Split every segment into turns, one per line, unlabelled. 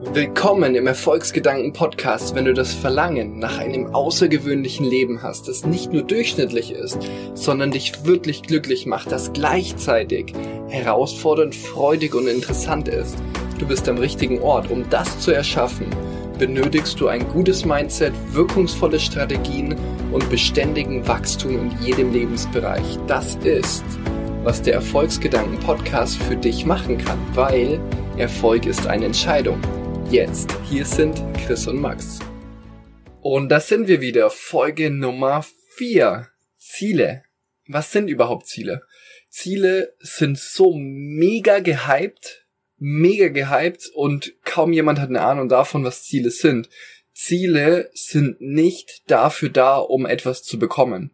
Willkommen im Erfolgsgedanken Podcast, wenn du das Verlangen nach einem außergewöhnlichen Leben hast, das nicht nur durchschnittlich ist, sondern dich wirklich glücklich macht, das gleichzeitig herausfordernd, freudig und interessant ist. Du bist am richtigen Ort, um das zu erschaffen. Benötigst du ein gutes Mindset, wirkungsvolle Strategien und beständigen Wachstum in jedem Lebensbereich. Das ist, was der Erfolgsgedanken Podcast für dich machen kann, weil Erfolg ist eine Entscheidung jetzt. Hier sind Chris und Max. Und das sind wir wieder. Folge Nummer 4. Ziele. Was sind überhaupt Ziele? Ziele sind so mega gehypt, mega gehypt und kaum jemand hat eine Ahnung davon, was Ziele sind. Ziele sind nicht dafür da, um etwas zu bekommen.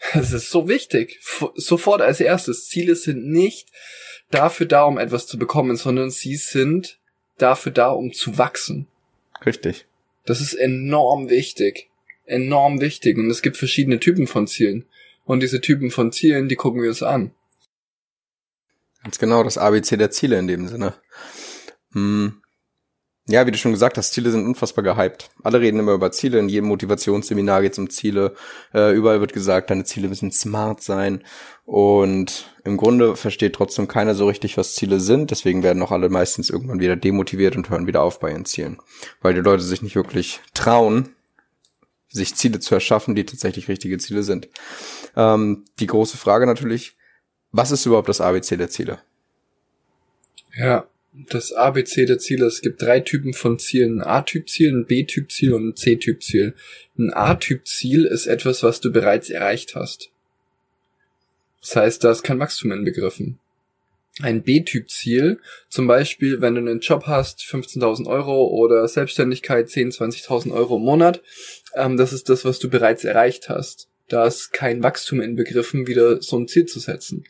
Das ist so wichtig. Sofort als erstes. Ziele sind nicht dafür da, um etwas zu bekommen, sondern sie sind dafür da, um zu wachsen.
Richtig.
Das ist enorm wichtig. Enorm wichtig. Und es gibt verschiedene Typen von Zielen. Und diese Typen von Zielen, die gucken wir uns an.
Ganz genau, das ABC der Ziele in dem Sinne. Hm. Ja, wie du schon gesagt hast, Ziele sind unfassbar gehypt. Alle reden immer über Ziele. In jedem Motivationsseminar geht es um Ziele. Äh, überall wird gesagt, deine Ziele müssen smart sein. Und im Grunde versteht trotzdem keiner so richtig, was Ziele sind. Deswegen werden auch alle meistens irgendwann wieder demotiviert und hören wieder auf bei ihren Zielen. Weil die Leute sich nicht wirklich trauen, sich Ziele zu erschaffen, die tatsächlich richtige Ziele sind. Ähm, die große Frage natürlich, was ist überhaupt das ABC der Ziele?
Ja, das ABC der Ziele. Es gibt drei Typen von Zielen. Ein A-Typ-Ziel, ein B-Typ-Ziel und ein C-Typ-Ziel. Ein A-Typ-Ziel ist etwas, was du bereits erreicht hast. Das heißt, da ist kein Wachstum inbegriffen. Ein B-Typ-Ziel, zum Beispiel, wenn du einen Job hast, 15.000 Euro oder Selbstständigkeit 10.000, 20.000 Euro im Monat, ähm, das ist das, was du bereits erreicht hast. Da ist kein Wachstum inbegriffen, wieder so ein Ziel zu setzen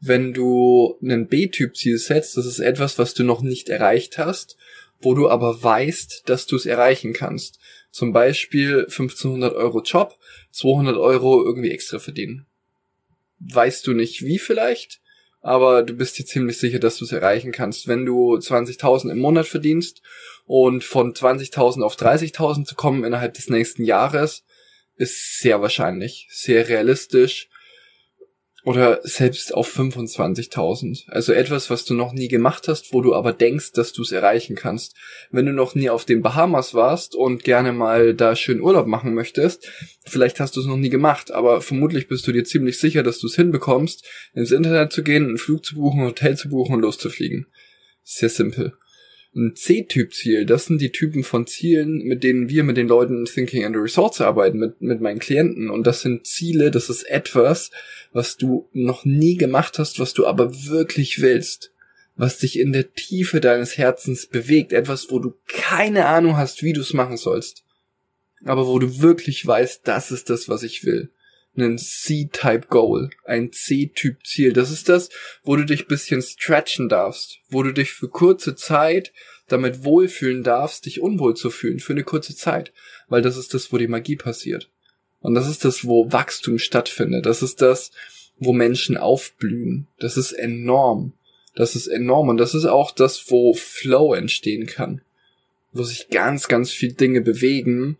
wenn du einen B-Typ-Ziel setzt, das ist etwas, was du noch nicht erreicht hast, wo du aber weißt, dass du es erreichen kannst. Zum Beispiel 1500 Euro Job, 200 Euro irgendwie extra verdienen. Weißt du nicht wie vielleicht, aber du bist dir ziemlich sicher, dass du es erreichen kannst. Wenn du 20.000 im Monat verdienst und von 20.000 auf 30.000 zu kommen innerhalb des nächsten Jahres, ist sehr wahrscheinlich, sehr realistisch oder selbst auf 25.000. Also etwas, was du noch nie gemacht hast, wo du aber denkst, dass du es erreichen kannst. Wenn du noch nie auf den Bahamas warst und gerne mal da schön Urlaub machen möchtest, vielleicht hast du es noch nie gemacht, aber vermutlich bist du dir ziemlich sicher, dass du es hinbekommst, ins Internet zu gehen, einen Flug zu buchen, ein Hotel zu buchen und loszufliegen. Sehr simpel ein C-Typ-Ziel. Das sind die Typen von Zielen, mit denen wir mit den Leuten Thinking and Results arbeiten, mit, mit meinen Klienten. Und das sind Ziele, das ist etwas, was du noch nie gemacht hast, was du aber wirklich willst. Was dich in der Tiefe deines Herzens bewegt. Etwas, wo du keine Ahnung hast, wie du es machen sollst. Aber wo du wirklich weißt, das ist das, was ich will einen C-Type Goal, ein C-Typ Ziel. Das ist das, wo du dich bisschen stretchen darfst, wo du dich für kurze Zeit damit wohlfühlen darfst, dich unwohl zu fühlen, für eine kurze Zeit. Weil das ist das, wo die Magie passiert. Und das ist das, wo Wachstum stattfindet. Das ist das, wo Menschen aufblühen. Das ist enorm. Das ist enorm. Und das ist auch das, wo Flow entstehen kann. Wo sich ganz, ganz viel Dinge bewegen,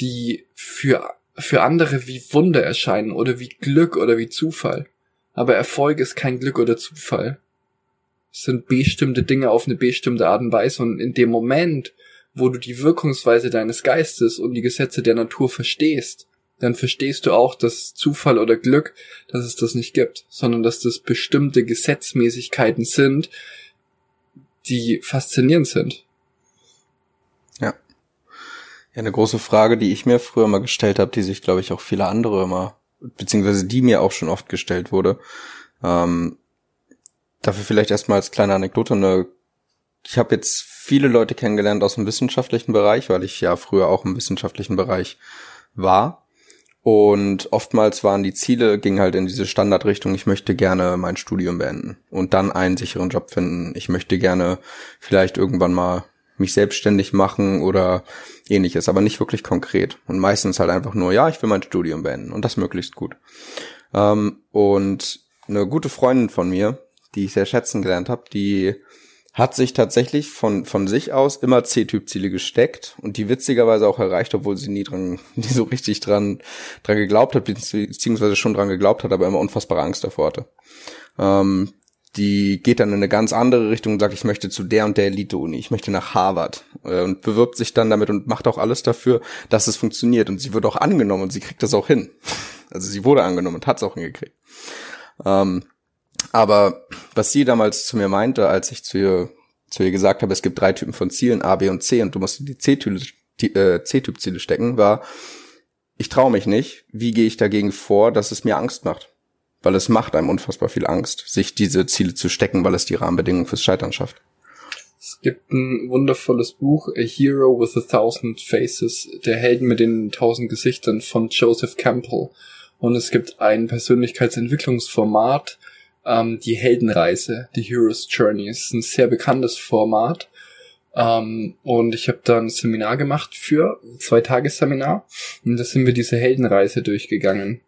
die für für andere wie Wunder erscheinen oder wie Glück oder wie Zufall. Aber Erfolg ist kein Glück oder Zufall. Es sind bestimmte Dinge auf eine bestimmte Art und Weise und in dem Moment, wo du die Wirkungsweise deines Geistes und die Gesetze der Natur verstehst, dann verstehst du auch, dass Zufall oder Glück, dass es das nicht gibt, sondern dass das bestimmte Gesetzmäßigkeiten sind, die faszinierend sind.
Ja, eine große Frage, die ich mir früher mal gestellt habe, die sich, glaube ich, auch viele andere immer, beziehungsweise die mir auch schon oft gestellt wurde. Ähm, dafür vielleicht erstmal als kleine Anekdote eine ich habe jetzt viele Leute kennengelernt aus dem wissenschaftlichen Bereich, weil ich ja früher auch im wissenschaftlichen Bereich war. Und oftmals waren die Ziele, ging halt in diese Standardrichtung, ich möchte gerne mein Studium beenden und dann einen sicheren Job finden. Ich möchte gerne vielleicht irgendwann mal mich selbstständig machen oder ähnliches, aber nicht wirklich konkret. Und meistens halt einfach nur, ja, ich will mein Studium beenden und das möglichst gut. Ähm, und eine gute Freundin von mir, die ich sehr schätzen gelernt habe, die hat sich tatsächlich von, von sich aus immer C-Typ-Ziele gesteckt und die witzigerweise auch erreicht, obwohl sie nie dran, nie so richtig dran, dran geglaubt hat, beziehungsweise schon dran geglaubt hat, aber immer unfassbare Angst davor hatte. Ähm, die geht dann in eine ganz andere Richtung und sagt, ich möchte zu der und der Elite-Uni, ich möchte nach Harvard äh, und bewirbt sich dann damit und macht auch alles dafür, dass es funktioniert und sie wird auch angenommen und sie kriegt das auch hin. Also sie wurde angenommen und hat es auch hingekriegt. Ähm, aber was sie damals zu mir meinte, als ich zu ihr, zu ihr gesagt habe, es gibt drei Typen von Zielen, A, B und C, und du musst in die C-Typ-Ziele äh, stecken, war, ich traue mich nicht. Wie gehe ich dagegen vor, dass es mir Angst macht? Weil es macht einem unfassbar viel Angst, sich diese Ziele zu stecken, weil es die Rahmenbedingungen fürs Scheitern schafft.
Es gibt ein wundervolles Buch, A Hero with a Thousand Faces, der Helden mit den tausend Gesichtern von Joseph Campbell. Und es gibt ein Persönlichkeitsentwicklungsformat, ähm, die Heldenreise, die Hero's Journey. Es ist ein sehr bekanntes Format. Ähm, und ich habe da ein Seminar gemacht für, zwei Tagesseminar. Und da sind wir diese Heldenreise durchgegangen.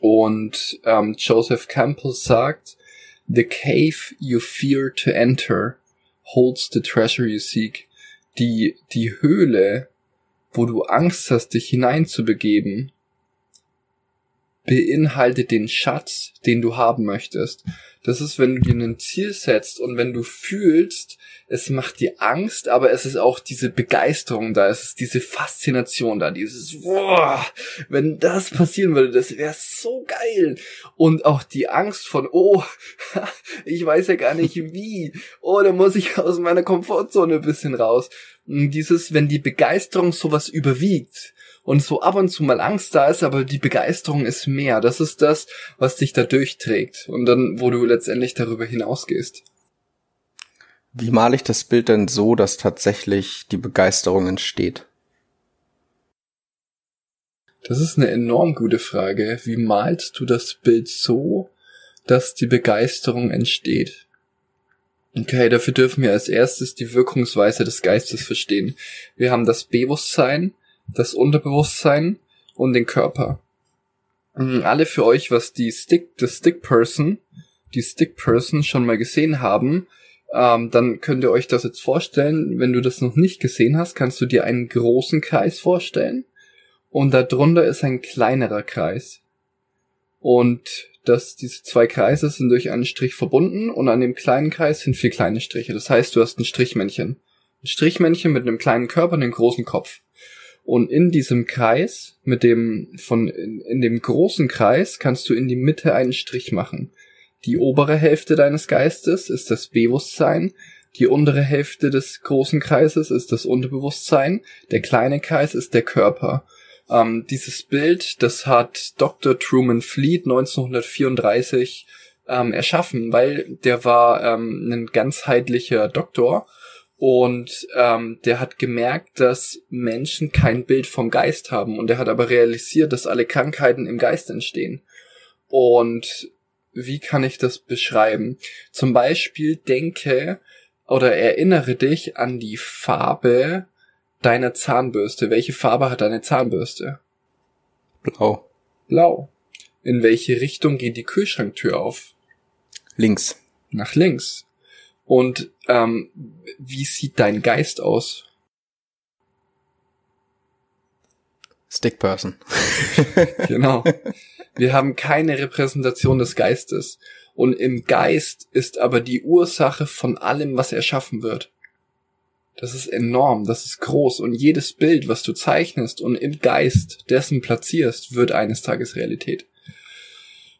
Und ähm, Joseph Campbell sagt, The cave you fear to enter holds the treasure you seek. Die, die Höhle, wo du Angst hast, dich hineinzubegeben, beinhaltet den Schatz, den du haben möchtest. Das ist, wenn du dir ein Ziel setzt und wenn du fühlst, es macht dir Angst, aber es ist auch diese Begeisterung da, es ist diese Faszination da, dieses, boah, wenn das passieren würde, das wäre so geil. Und auch die Angst von, oh, ich weiß ja gar nicht wie, oh, da muss ich aus meiner Komfortzone ein bisschen raus. Und dieses, wenn die Begeisterung sowas überwiegt, und so ab und zu mal Angst da ist, aber die Begeisterung ist mehr. Das ist das, was dich da durchträgt und dann, wo du letztendlich darüber hinausgehst.
Wie male ich das Bild denn so, dass tatsächlich die Begeisterung entsteht?
Das ist eine enorm gute Frage. Wie malst du das Bild so, dass die Begeisterung entsteht? Okay, dafür dürfen wir als erstes die Wirkungsweise des Geistes verstehen. Wir haben das Bewusstsein, das Unterbewusstsein und den Körper. Mhm, alle für euch, was die Stick, das Stick Person, die Stick Person schon mal gesehen haben, ähm, dann könnt ihr euch das jetzt vorstellen. Wenn du das noch nicht gesehen hast, kannst du dir einen großen Kreis vorstellen und darunter ist ein kleinerer Kreis. Und das, diese zwei Kreise sind durch einen Strich verbunden und an dem kleinen Kreis sind vier kleine Striche. Das heißt, du hast ein Strichmännchen. Ein Strichmännchen mit einem kleinen Körper und einem großen Kopf. Und in diesem Kreis, mit dem, von, in, in dem großen Kreis kannst du in die Mitte einen Strich machen. Die obere Hälfte deines Geistes ist das Bewusstsein, die untere Hälfte des großen Kreises ist das Unterbewusstsein, der kleine Kreis ist der Körper. Ähm, dieses Bild, das hat Dr. Truman Fleet 1934 ähm, erschaffen, weil der war ähm, ein ganzheitlicher Doktor und ähm, der hat gemerkt, dass Menschen kein Bild vom Geist haben. Und er hat aber realisiert, dass alle Krankheiten im Geist entstehen. Und wie kann ich das beschreiben? Zum Beispiel denke oder erinnere dich an die Farbe deiner Zahnbürste. Welche Farbe hat deine Zahnbürste?
Blau.
Blau. In welche Richtung geht die Kühlschranktür auf?
Links.
Nach links. Und ähm, wie sieht dein Geist aus?
Stick Person.
genau. Wir haben keine Repräsentation des Geistes. Und im Geist ist aber die Ursache von allem, was erschaffen wird. Das ist enorm, das ist groß und jedes Bild, was du zeichnest und im Geist dessen platzierst, wird eines Tages Realität.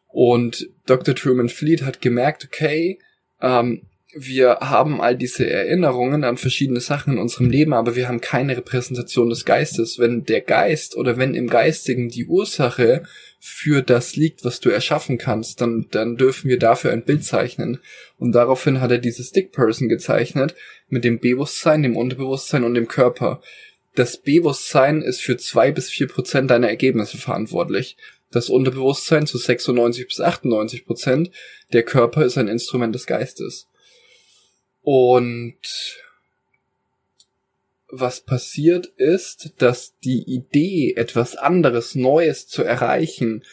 Und Dr. Truman Fleet hat gemerkt, okay, ähm, wir haben all diese Erinnerungen an verschiedene Sachen in unserem Leben, aber wir haben keine Repräsentation des Geistes. Wenn der Geist oder wenn im Geistigen die Ursache für das liegt, was du erschaffen kannst, dann, dann dürfen wir dafür ein Bild zeichnen. Und daraufhin hat er diese Stick Person gezeichnet mit dem Bewusstsein, dem Unterbewusstsein und dem Körper. Das Bewusstsein ist für zwei bis vier Prozent deiner Ergebnisse verantwortlich. Das Unterbewusstsein zu 96 bis 98 Prozent. Der Körper ist ein Instrument des Geistes. Und was passiert ist, dass die Idee, etwas anderes, Neues zu erreichen,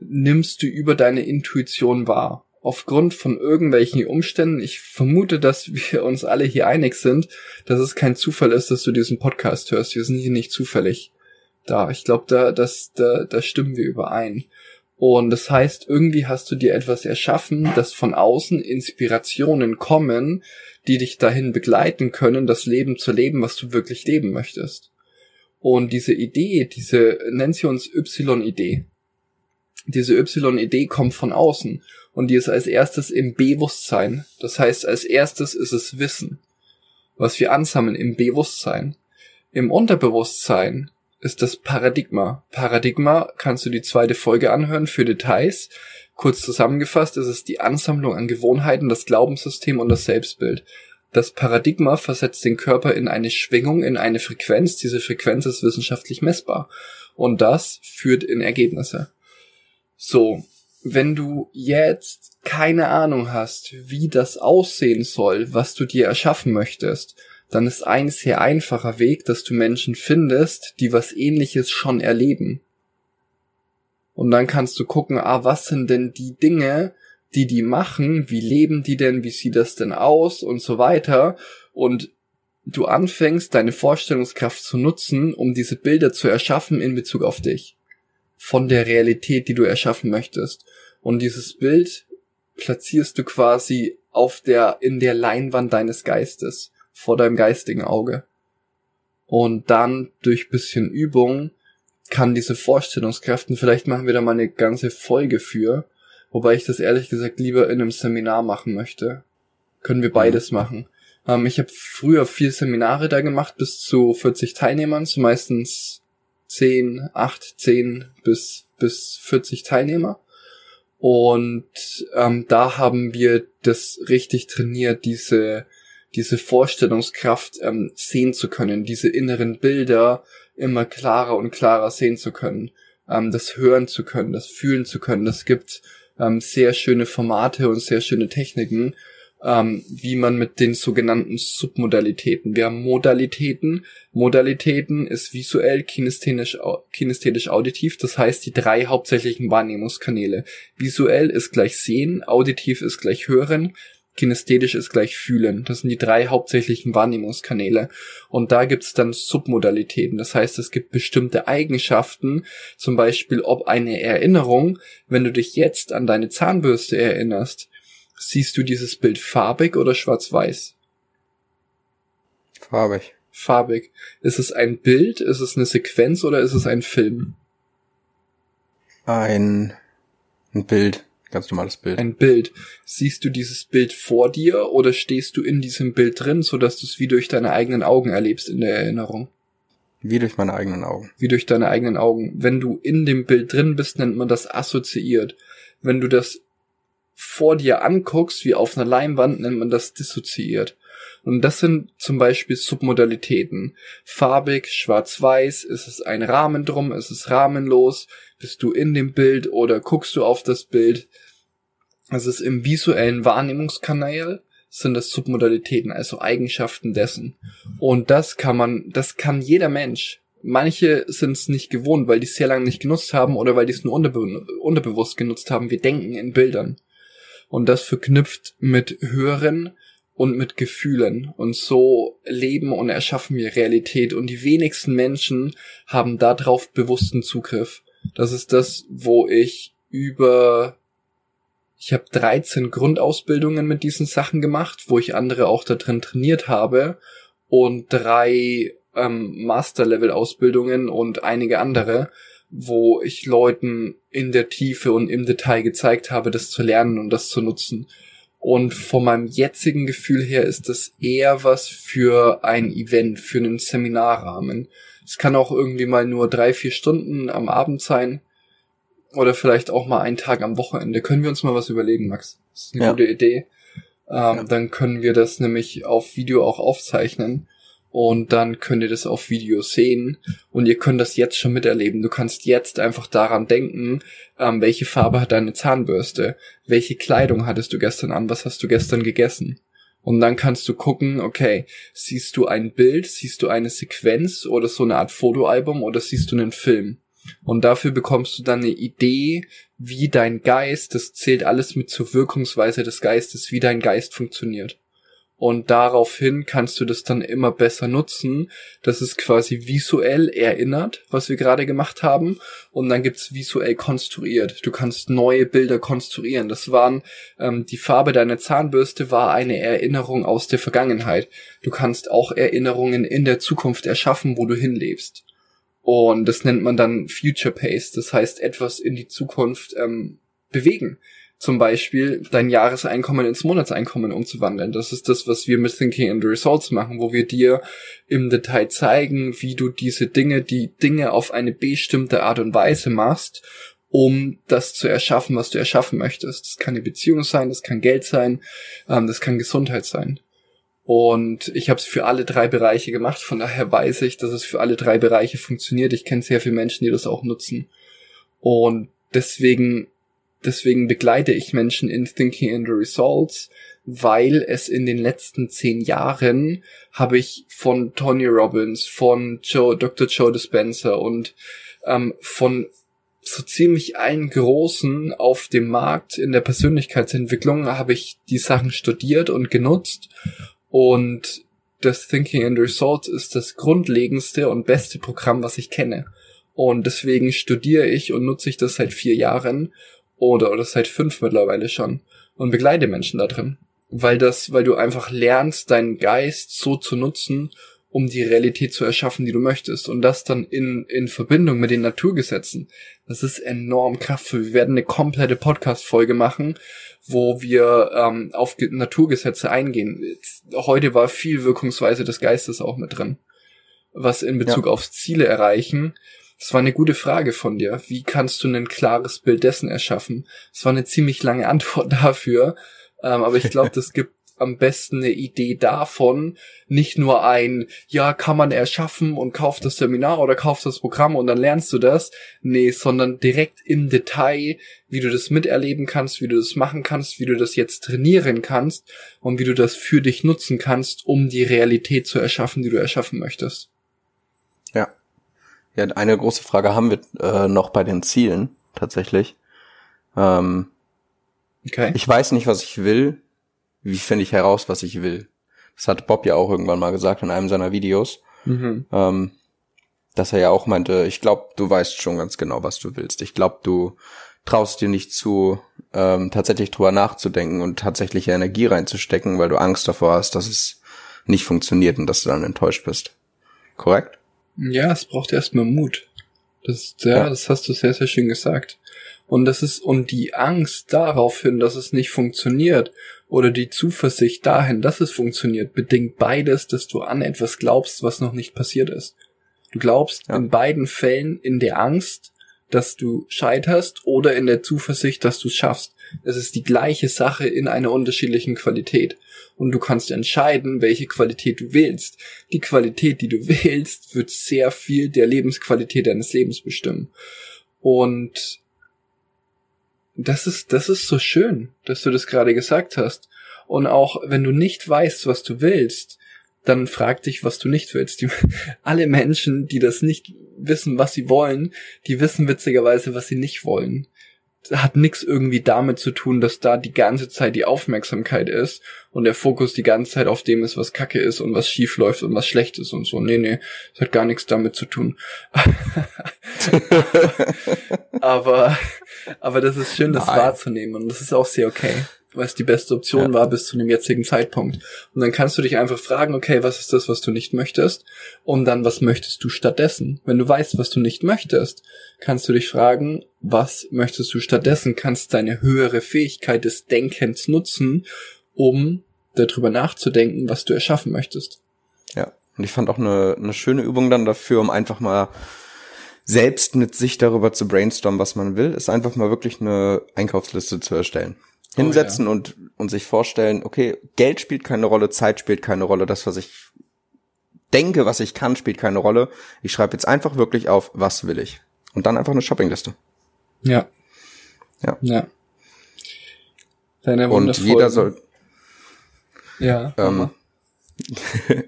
nimmst du über deine Intuition wahr. aufgrund von irgendwelchen Umständen, ich vermute, dass wir uns alle hier einig sind, dass es kein Zufall ist, dass du diesen Podcast hörst. Wir sind hier nicht zufällig da. Ich glaube, da, da, da stimmen wir überein. Und das heißt, irgendwie hast du dir etwas erschaffen, dass von außen Inspirationen kommen, die dich dahin begleiten können, das Leben zu leben, was du wirklich leben möchtest. Und diese Idee, diese, nennen sie uns Y-Idee. Diese Y-Idee kommt von außen und die ist als erstes im Bewusstsein. Das heißt, als erstes ist es Wissen, was wir ansammeln im Bewusstsein. Im Unterbewusstsein ist das Paradigma. Paradigma kannst du die zweite Folge anhören für Details. Kurz zusammengefasst ist es die Ansammlung an Gewohnheiten, das Glaubenssystem und das Selbstbild. Das Paradigma versetzt den Körper in eine Schwingung, in eine Frequenz. Diese Frequenz ist wissenschaftlich messbar. Und das führt in Ergebnisse. So, wenn du jetzt keine Ahnung hast, wie das aussehen soll, was du dir erschaffen möchtest, dann ist ein sehr einfacher Weg, dass du Menschen findest, die was ähnliches schon erleben. Und dann kannst du gucken, ah, was sind denn die Dinge, die die machen, wie leben die denn, wie sieht das denn aus und so weiter. Und du anfängst, deine Vorstellungskraft zu nutzen, um diese Bilder zu erschaffen in Bezug auf dich von der Realität, die du erschaffen möchtest. Und dieses Bild platzierst du quasi auf der, in der Leinwand deines Geistes, vor deinem geistigen Auge. Und dann durch bisschen Übung kann diese Vorstellungskräften, vielleicht machen wir da mal eine ganze Folge für, wobei ich das ehrlich gesagt lieber in einem Seminar machen möchte. Können wir beides mhm. machen. Ähm, ich habe früher vier Seminare da gemacht, bis zu 40 Teilnehmern, so meistens 10, 8, 10 bis, bis 40 Teilnehmer. Und ähm, da haben wir das richtig trainiert, diese, diese Vorstellungskraft ähm, sehen zu können, diese inneren Bilder immer klarer und klarer sehen zu können, ähm, das hören zu können, das fühlen zu können. Das gibt ähm, sehr schöne Formate und sehr schöne Techniken, ähm, wie man mit den sogenannten Submodalitäten. Wir haben Modalitäten. Modalitäten ist visuell, kinesthetisch, kinesthetisch auditiv. Das heißt, die drei hauptsächlichen Wahrnehmungskanäle. Visuell ist gleich sehen, auditiv ist gleich hören, kinesthetisch ist gleich fühlen. Das sind die drei hauptsächlichen Wahrnehmungskanäle. Und da gibt's dann Submodalitäten. Das heißt, es gibt bestimmte Eigenschaften, zum Beispiel ob eine Erinnerung, wenn du dich jetzt an deine Zahnbürste erinnerst, Siehst du dieses Bild farbig oder schwarz-weiß?
Farbig.
Farbig. Ist es ein Bild, ist es eine Sequenz oder ist es ein Film?
Ein, ein Bild. Ganz normales Bild.
Ein Bild. Siehst du dieses Bild vor dir oder stehst du in diesem Bild drin, sodass du es wie durch deine eigenen Augen erlebst in der Erinnerung?
Wie durch meine eigenen Augen.
Wie durch deine eigenen Augen. Wenn du in dem Bild drin bist, nennt man das assoziiert. Wenn du das vor dir anguckst, wie auf einer Leinwand, nennt man das dissoziiert. Und das sind zum Beispiel Submodalitäten. Farbig, schwarz-weiß, ist es ein Rahmen drum, ist es rahmenlos, bist du in dem Bild oder guckst du auf das Bild. Es ist im visuellen Wahrnehmungskanal, sind das Submodalitäten, also Eigenschaften dessen. Und das kann man, das kann jeder Mensch. Manche sind es nicht gewohnt, weil die es sehr lange nicht genutzt haben oder weil die es nur unterbe unterbewusst genutzt haben. Wir denken in Bildern und das verknüpft mit Hören und mit Gefühlen. Und so leben und erschaffen wir Realität. Und die wenigsten Menschen haben darauf bewussten Zugriff. Das ist das, wo ich über ich habe 13 Grundausbildungen mit diesen Sachen gemacht, wo ich andere auch da drin trainiert habe und drei ähm, Master-Level-Ausbildungen und einige andere wo ich Leuten in der Tiefe und im Detail gezeigt habe, das zu lernen und das zu nutzen. Und von meinem jetzigen Gefühl her ist das eher was für ein Event, für einen Seminarrahmen. Es kann auch irgendwie mal nur drei, vier Stunden am Abend sein. Oder vielleicht auch mal einen Tag am Wochenende. Können wir uns mal was überlegen, Max? Das ist eine ja. gute Idee. Ähm, ja. Dann können wir das nämlich auf Video auch aufzeichnen und dann könnt ihr das auf Video sehen und ihr könnt das jetzt schon miterleben. Du kannst jetzt einfach daran denken, ähm, welche Farbe hat deine Zahnbürste, welche Kleidung hattest du gestern an, was hast du gestern gegessen. Und dann kannst du gucken, okay, siehst du ein Bild, siehst du eine Sequenz oder so eine Art Fotoalbum oder siehst du einen Film? Und dafür bekommst du dann eine Idee, wie dein Geist, das zählt alles mit zur Wirkungsweise des Geistes, wie dein Geist funktioniert. Und daraufhin kannst du das dann immer besser nutzen, dass es quasi visuell erinnert, was wir gerade gemacht haben. Und dann gibt's visuell konstruiert. Du kannst neue Bilder konstruieren. Das waren, ähm, die Farbe deiner Zahnbürste war eine Erinnerung aus der Vergangenheit. Du kannst auch Erinnerungen in der Zukunft erschaffen, wo du hinlebst. Und das nennt man dann Future Pace. Das heißt, etwas in die Zukunft ähm, bewegen zum Beispiel dein Jahreseinkommen ins Monatseinkommen umzuwandeln. Das ist das, was wir mit Thinking and Results machen, wo wir dir im Detail zeigen, wie du diese Dinge, die Dinge auf eine bestimmte Art und Weise machst, um das zu erschaffen, was du erschaffen möchtest. Das kann eine Beziehung sein, das kann Geld sein, ähm, das kann Gesundheit sein. Und ich habe es für alle drei Bereiche gemacht, von daher weiß ich, dass es für alle drei Bereiche funktioniert. Ich kenne sehr viele Menschen, die das auch nutzen. Und deswegen Deswegen begleite ich Menschen in Thinking and the Results, weil es in den letzten zehn Jahren habe ich von Tony Robbins, von Joe, Dr. Joe Dispenza und ähm, von so ziemlich allen Großen auf dem Markt in der Persönlichkeitsentwicklung habe ich die Sachen studiert und genutzt und das Thinking and Results ist das grundlegendste und beste Programm, was ich kenne. Und deswegen studiere ich und nutze ich das seit vier Jahren oder, oder seit fünf mittlerweile schon und begleite Menschen da drin. Weil das, weil du einfach lernst, deinen Geist so zu nutzen, um die Realität zu erschaffen, die du möchtest. Und das dann in, in Verbindung mit den Naturgesetzen. Das ist enorm kraftvoll. Wir werden eine komplette Podcast-Folge machen, wo wir ähm, auf Naturgesetze eingehen. Heute war viel Wirkungsweise des Geistes auch mit drin. Was in Bezug ja. aufs Ziele erreichen das war eine gute Frage von dir. Wie kannst du ein klares Bild dessen erschaffen? Das war eine ziemlich lange Antwort dafür. Ähm, aber ich glaube, das gibt am besten eine Idee davon, nicht nur ein, ja, kann man erschaffen und kauf das Seminar oder kauf das Programm und dann lernst du das. Nee, sondern direkt im Detail, wie du das miterleben kannst, wie du das machen kannst, wie du das jetzt trainieren kannst und wie du das für dich nutzen kannst, um die Realität zu erschaffen, die du erschaffen möchtest.
Ja, ja, eine große Frage haben wir äh, noch bei den Zielen tatsächlich. Ähm, okay. Ich weiß nicht, was ich will. Wie finde ich heraus, was ich will? Das hat Bob ja auch irgendwann mal gesagt in einem seiner Videos. Mhm. Ähm, dass er ja auch meinte, ich glaube, du weißt schon ganz genau, was du willst. Ich glaube, du traust dir nicht zu, ähm, tatsächlich drüber nachzudenken und tatsächlich Energie reinzustecken, weil du Angst davor hast, dass es nicht funktioniert und dass du dann enttäuscht bist. Korrekt?
Ja, es braucht erstmal Mut. Das, ja, ja, das hast du sehr, sehr schön gesagt. Und das ist, und die Angst darauf hin, dass es nicht funktioniert, oder die Zuversicht dahin, dass es funktioniert, bedingt beides, dass du an etwas glaubst, was noch nicht passiert ist. Du glaubst ja. in beiden Fällen in der Angst, dass du scheiterst oder in der Zuversicht, dass du es schaffst. Es ist die gleiche Sache in einer unterschiedlichen Qualität und du kannst entscheiden, welche Qualität du wählst. Die Qualität, die du wählst, wird sehr viel der Lebensqualität deines Lebens bestimmen. Und das ist, das ist so schön, dass du das gerade gesagt hast. Und auch wenn du nicht weißt, was du willst, dann frag dich, was du nicht willst. Die, alle Menschen, die das nicht wissen, was sie wollen, die wissen witzigerweise, was sie nicht wollen hat nichts irgendwie damit zu tun, dass da die ganze Zeit die Aufmerksamkeit ist und der Fokus die ganze Zeit auf dem ist, was Kacke ist und was schief läuft und was schlecht ist und so. Nee, nee, das hat gar nichts damit zu tun. aber, aber das ist schön, das Nein. wahrzunehmen und das ist auch sehr okay was die beste Option ja. war bis zu dem jetzigen Zeitpunkt. Und dann kannst du dich einfach fragen, okay, was ist das, was du nicht möchtest? Und dann, was möchtest du stattdessen? Wenn du weißt, was du nicht möchtest, kannst du dich fragen, was möchtest du stattdessen? Kannst deine höhere Fähigkeit des Denkens nutzen, um darüber nachzudenken, was du erschaffen möchtest.
Ja, und ich fand auch eine, eine schöne Übung dann dafür, um einfach mal selbst mit sich darüber zu brainstormen, was man will, ist einfach mal wirklich eine Einkaufsliste zu erstellen hinsetzen oh, ja. und, und sich vorstellen, okay, Geld spielt keine Rolle, Zeit spielt keine Rolle, das, was ich denke, was ich kann, spielt keine Rolle. Ich schreibe jetzt einfach wirklich auf, was will ich. Und dann einfach eine Shoppingliste.
Ja.
Ja.
Ja.
Deine und jeder soll.
Ja.
Ähm,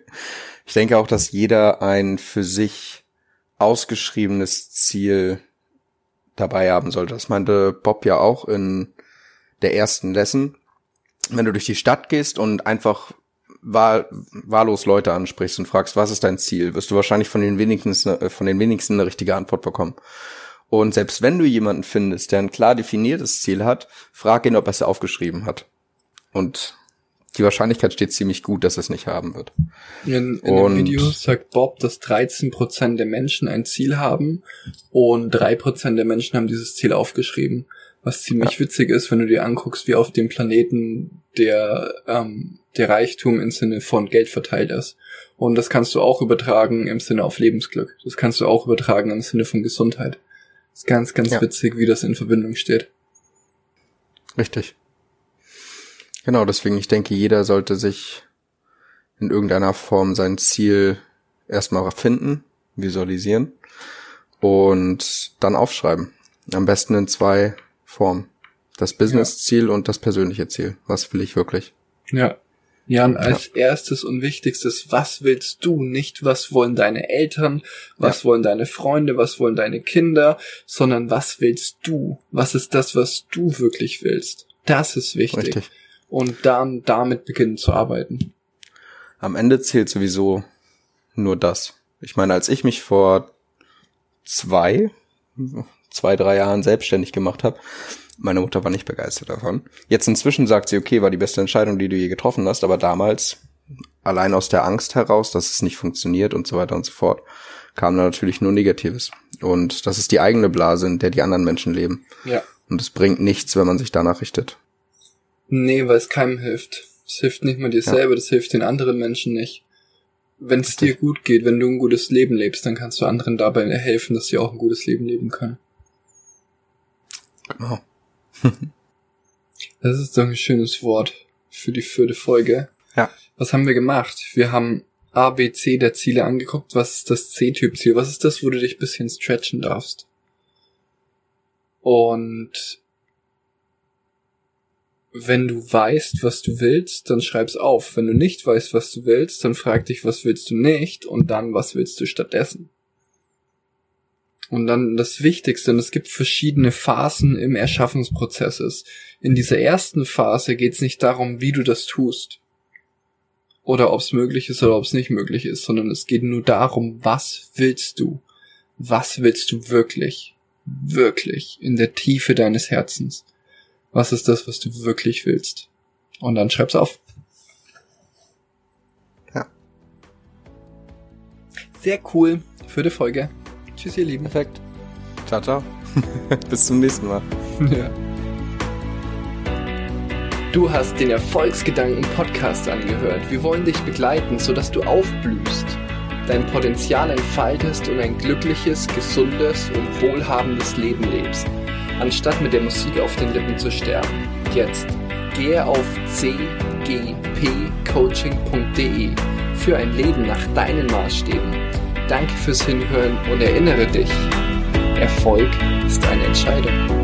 ich denke auch, dass jeder ein für sich ausgeschriebenes Ziel dabei haben sollte. Das meinte Bob ja auch in der ersten Lesson. Wenn du durch die Stadt gehst und einfach wahl, wahllos Leute ansprichst und fragst, was ist dein Ziel, wirst du wahrscheinlich von den wenigsten, äh, von den wenigsten eine richtige Antwort bekommen. Und selbst wenn du jemanden findest, der ein klar definiertes Ziel hat, frag ihn, ob er es aufgeschrieben hat. Und die Wahrscheinlichkeit steht ziemlich gut, dass es nicht haben wird.
In, in dem Video sagt Bob, dass 13% der Menschen ein Ziel haben und 3% der Menschen haben dieses Ziel aufgeschrieben. Was ziemlich ja. witzig ist, wenn du dir anguckst, wie auf dem Planeten der, ähm, der Reichtum im Sinne von Geld verteilt ist. Und das kannst du auch übertragen im Sinne auf Lebensglück. Das kannst du auch übertragen im Sinne von Gesundheit. Das ist ganz, ganz ja. witzig, wie das in Verbindung steht.
Richtig. Genau, deswegen, ich denke, jeder sollte sich in irgendeiner Form sein Ziel erstmal finden, visualisieren und dann aufschreiben. Am besten in zwei Formen. Das Business-Ziel ja. und das persönliche Ziel. Was will ich wirklich?
Ja. Jan, als ja. erstes und wichtigstes, was willst du? Nicht, was wollen deine Eltern, was ja. wollen deine Freunde, was wollen deine Kinder, sondern was willst du? Was ist das, was du wirklich willst? Das ist wichtig. Richtig und dann damit beginnen zu arbeiten.
Am Ende zählt sowieso nur das. Ich meine, als ich mich vor zwei, zwei, drei Jahren selbstständig gemacht habe, meine Mutter war nicht begeistert davon. Jetzt inzwischen sagt sie, okay, war die beste Entscheidung, die du je getroffen hast, aber damals, allein aus der Angst heraus, dass es nicht funktioniert und so weiter und so fort, kam da natürlich nur Negatives. Und das ist die eigene Blase, in der die anderen Menschen leben.
Ja.
Und es bringt nichts, wenn man sich danach richtet.
Nee, weil es keinem hilft. Es hilft nicht mal dir ja. selber, das hilft den anderen Menschen nicht. Wenn es dir gut geht, wenn du ein gutes Leben lebst, dann kannst du anderen dabei helfen, dass sie auch ein gutes Leben leben können.
Genau.
das ist doch ein schönes Wort für die vierte Folge.
Ja.
Was haben wir gemacht? Wir haben A, B, C der Ziele angeguckt. Was ist das C-Typ-Ziel? Was ist das, wo du dich bisschen stretchen darfst? Und wenn du weißt, was du willst, dann schreib's auf. Wenn du nicht weißt, was du willst, dann frag dich, was willst du nicht und dann, was willst du stattdessen. Und dann das Wichtigste, und es gibt verschiedene Phasen im Erschaffensprozesses. In dieser ersten Phase geht's nicht darum, wie du das tust. Oder ob's möglich ist oder ob's nicht möglich ist, sondern es geht nur darum, was willst du? Was willst du wirklich? Wirklich in der Tiefe deines Herzens. Was ist das, was du wirklich willst? Und dann schreib's auf.
Ja.
Sehr cool für die Folge. Tschüss, ihr Lieben.
Perfekt. Ciao, ciao. Bis zum nächsten Mal. Ja.
Du hast den Erfolgsgedanken Podcast angehört. Wir wollen dich begleiten, sodass du aufblühst, dein Potenzial entfaltest und ein glückliches, gesundes und wohlhabendes Leben lebst anstatt mit der Musik auf den Lippen zu sterben. Jetzt gehe auf cgpcoaching.de für ein Leben nach deinen Maßstäben. Danke fürs Hinhören und erinnere dich, Erfolg ist eine Entscheidung.